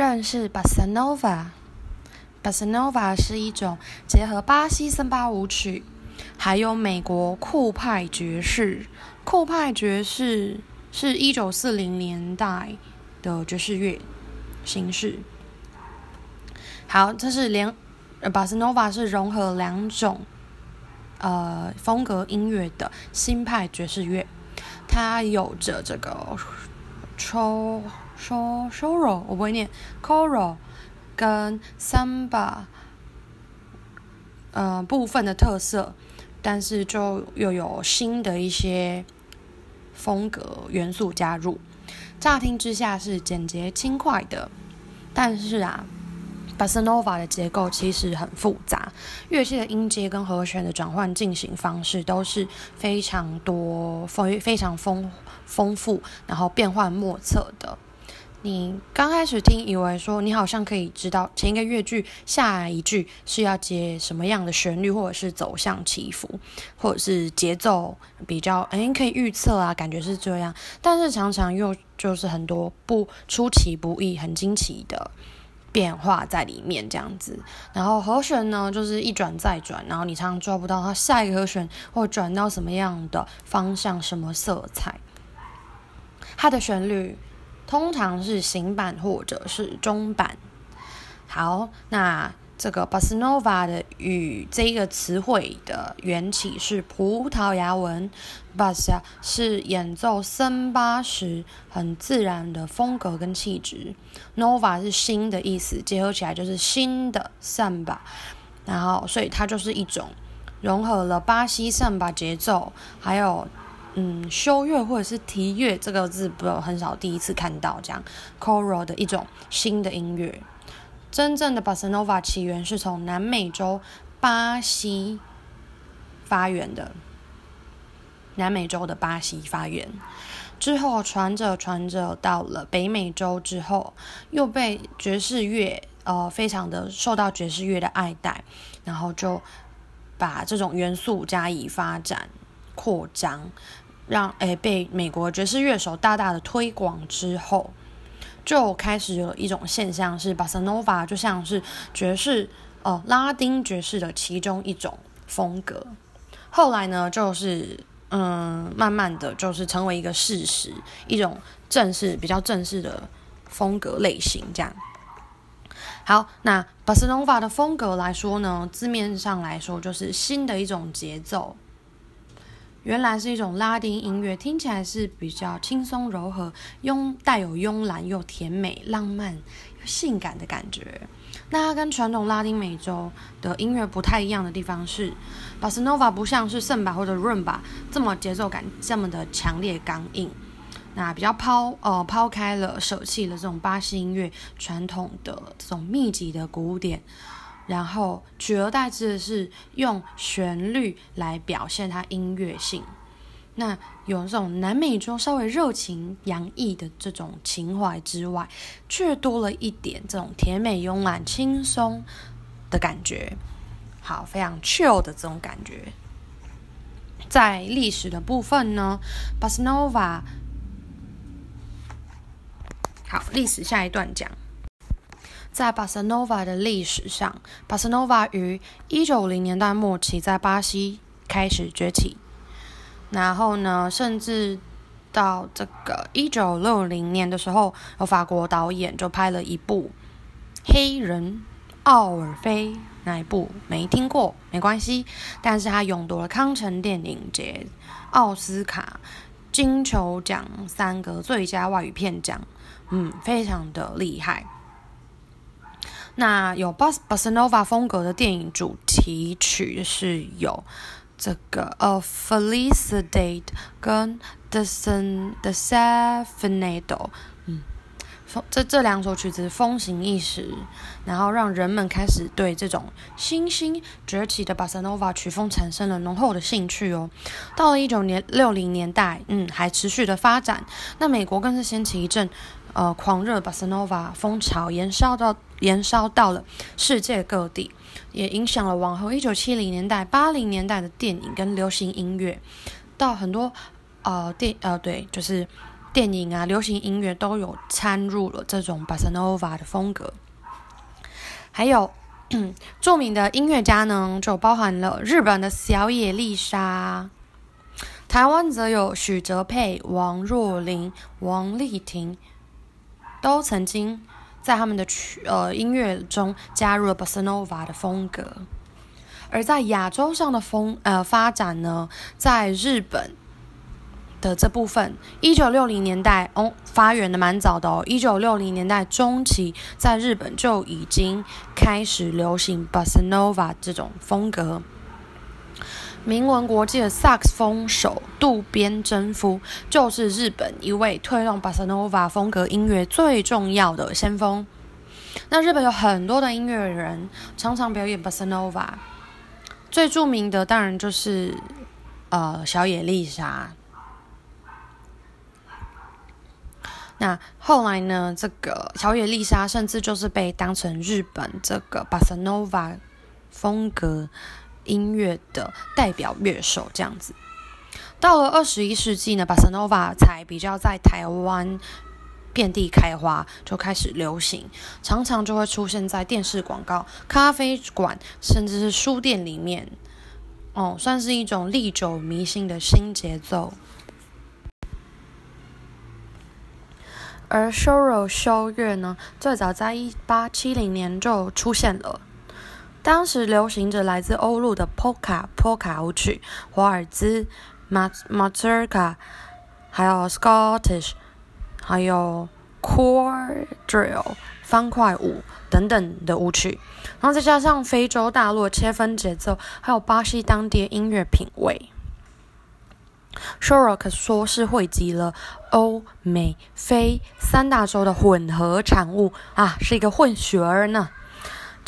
认识 Bossa Nova。Bossa Nova 是一种结合巴西森巴舞曲，还有美国酷派爵士。酷派爵士是一九四零年代的爵士乐形式。好，这是连 Bossa Nova 是融合两种呃风格音乐的新派爵士乐，它有着这个。抽说 solo 我不会念 coro 跟 samba 呃部分的特色，但是就又有新的一些风格元素加入。乍听之下是简洁轻快的，但是啊，Bossa Nova 的结构其实很复杂，乐器的音阶跟和弦的转换进行方式都是非常多非非常丰。丰富，然后变幻莫测的。你刚开始听，以为说你好像可以知道前一个乐句下一句是要接什么样的旋律，或者是走向起伏，或者是节奏比较哎可以预测啊，感觉是这样。但是常常又就是很多不出其不意、很惊奇的变化在里面这样子。然后和弦呢，就是一转再转，然后你常常抓不到它下一个和弦或转到什么样的方向、什么色彩。它的旋律通常是行版或者是中版。好，那这个 Bossa Nova 的与这一个词汇的缘起是葡萄牙文 bus 是演奏森巴时很自然的风格跟气质，Nova 是新的意思，结合起来就是新的桑巴。然后，所以它就是一种融合了巴西 Samba 节奏，还有。嗯，修乐或者是提乐这个字，不很少第一次看到这样，coral 的一种新的音乐。真正的 Bossa Nova 起源是从南美洲巴西发源的，南美洲的巴西发源之后，传着传着到了北美洲之后，又被爵士乐呃非常的受到爵士乐的爱戴，然后就把这种元素加以发展。扩张，让诶被美国爵士乐手大大的推广之后，就开始有一种现象是，Bossa Nova 就像是爵士哦拉丁爵士的其中一种风格。后来呢，就是嗯慢慢的就是成为一个事实，一种正式比较正式的风格类型这样。好，那 Bossa Nova 的风格来说呢，字面上来说就是新的一种节奏。原来是一种拉丁音乐，听起来是比较轻松柔和、慵带有慵懒又甜美、浪漫又性感的感觉。那它跟传统拉丁美洲的音乐不太一样的地方是，Bossa Nova 不像是圣巴或者润吧这么节奏感这么的强烈刚硬，那比较抛呃抛开了舍弃了这种巴西音乐传统的这种密集的鼓点。然后取而代之的是用旋律来表现它音乐性，那有这种南美洲稍微热情洋溢的这种情怀之外，却多了一点这种甜美慵懒轻松的感觉，好，非常 chill 的这种感觉。在历史的部分呢，Bossa Nova，好，历史下一段讲。在巴塞诺瓦的历史上，巴塞诺瓦于一九五零年代末期在巴西开始崛起，然后呢，甚至到这个一九六零年的时候，有法国导演就拍了一部《黑人奥尔菲》，那一部没听过没关系，但是他勇夺了康城电影节、奥斯卡、金球奖三个最佳外语片奖，嗯，非常的厉害。那有巴巴塞诺瓦风格的电影主题曲是有这个《A Felicidade》跟《The Sun The Safinado》，嗯，风这这两首曲子风行一时，然后让人们开始对这种新兴崛起的巴塞诺瓦曲风产生了浓厚的兴趣哦。到了一九年六零年代，嗯，还持续的发展。那美国更是掀起一阵。呃，狂热巴塞诺瓦风潮延烧到延烧到了世界各地，也影响了往后一九七零年代、八零年代的电影跟流行音乐，到很多呃电呃对，就是电影啊、流行音乐都有掺入了这种 bossa nova 的风格。还有著名的音乐家呢，就包含了日本的小野丽莎，台湾则有许哲佩、王若琳、王丽婷，都曾经在他们的曲呃音乐中加入了 bossa nova 的风格。而在亚洲上的风呃发展呢，在日本的这部分，一九六零年代哦发源的蛮早的哦，一九六零年代中期在日本就已经开始流行 bossa nova 这种风格。名闻国际的萨克斯风手渡边真夫，就是日本一位推动 bossa nova 风格音乐最重要的先锋。那日本有很多的音乐人常常表演 bossa nova。最著名的当然就是呃小野丽莎。那后来呢，这个小野丽莎甚至就是被当成日本这个巴塞诺瓦风格音乐的代表乐手这样子。到了二十一世纪呢，巴塞诺瓦才比较在台湾。遍地开花，就开始流行，常常就会出现在电视广告、咖啡馆，甚至是书店里面。哦，算是一种历久弥新的新节奏。而 Shoro 修乐呢，最早在一八七零年就出现了。当时流行着来自欧陆的 Polka、Polka 舞曲、华尔兹、Mazurka，还有 Scottish。还有 quadrille 方块舞等等的舞曲，然后再加上非洲大陆切分节奏，还有巴西当地的音乐品味，Sho Rock 说是汇集了欧美非三大洲的混合产物啊，是一个混血儿呢。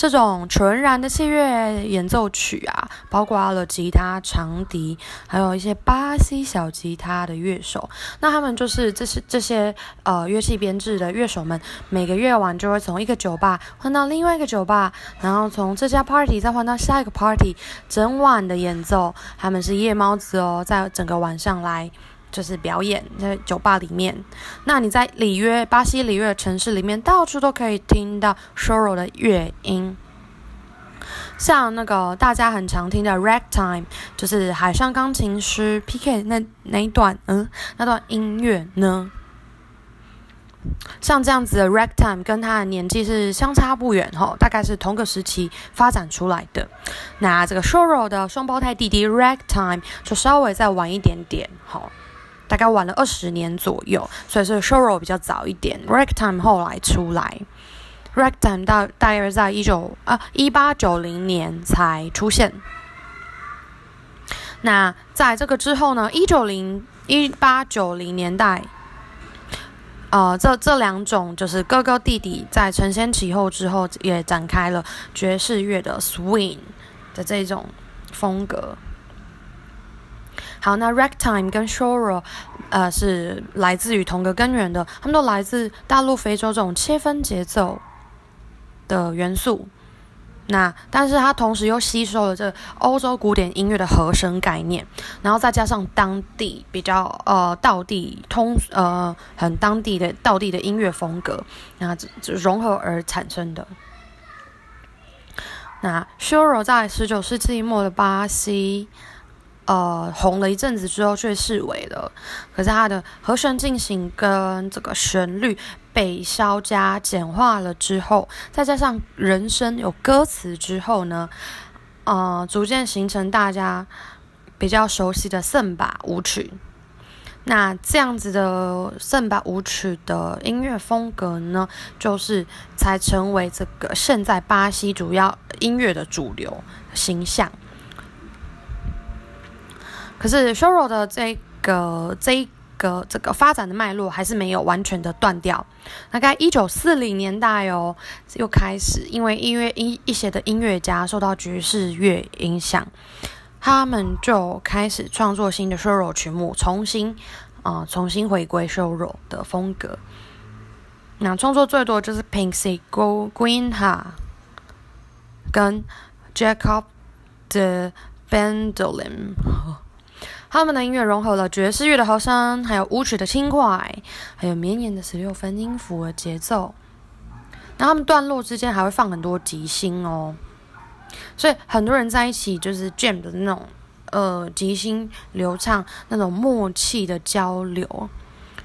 这种纯然的器乐演奏曲啊，包括了吉他、长笛，还有一些巴西小吉他的乐手。那他们就是这些这些呃乐器编制的乐手们，每个夜晚就会从一个酒吧换到另外一个酒吧，然后从这家 party 再换到下一个 party，整晚的演奏。他们是夜猫子哦，在整个晚上来。就是表演在酒吧里面，那你在里约巴西里约城市里面，到处都可以听到 Shoro 的乐音，像那个大家很常听的 Ragtime，就是海上钢琴师 PK 那那一段，嗯，那段音乐呢，像这样子的 Ragtime 跟他的年纪是相差不远哈，大概是同个时期发展出来的。那这个 Shoro 的双胞胎弟弟 Ragtime 就稍微再晚一点点，好。大概晚了二十年左右，所以是 Shoro 比较早一点，Ragtime 后来出来，Ragtime 大大约在一九啊一八九零年才出现。那在这个之后呢，一九零一八九零年代，呃，这这两种就是哥哥弟弟在承先启后之后，也展开了爵士乐的 Swing 的这种风格。好，那 Ragtime 跟 Shoro，呃，是来自于同个根源的，他们都来自大陆非洲这种切分节奏的元素。那但是它同时又吸收了这欧洲古典音乐的和声概念，然后再加上当地比较呃道地通呃很当地的道地的音乐风格，那这融合而产生的。那 Shoro 在十九世纪末的巴西。呃，红了一阵子之后却式微了。可是它的和弦进行跟这个旋律被稍加简化了之后，再加上人声有歌词之后呢，呃，逐渐形成大家比较熟悉的圣巴舞曲。那这样子的圣巴舞曲的音乐风格呢，就是才成为这个现在巴西主要音乐的主流形象。可是 Shoro 的这个这个这个发展的脉络还是没有完全的断掉。大概一九四零年代哦，又开始因为音乐一一些的音乐家受到爵士乐影响，他们就开始创作新的 Shoro 曲目，重新啊重新回归 Shoro 的风格。那创作最多就是 Pinky Go Green Ha 跟 Jacob 的 Bandolin。他们的音乐融合了爵士乐的和声，还有舞曲的轻快，还有绵延的十六分音符的节奏。然后他们段落之间还会放很多即兴哦，所以很多人在一起就是 jam 的那种，呃，即兴流畅那种默契的交流，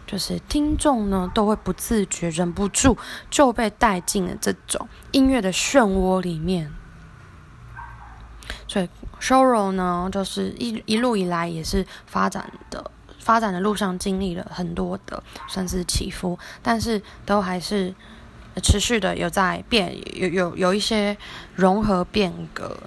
就是听众呢都会不自觉、忍不住就被带进了这种音乐的漩涡里面。所以 s h o r o 呢，就是一一路以来也是发展的，发展的路上经历了很多的算是起伏，但是都还是持续的有在变，有有有一些融合变革，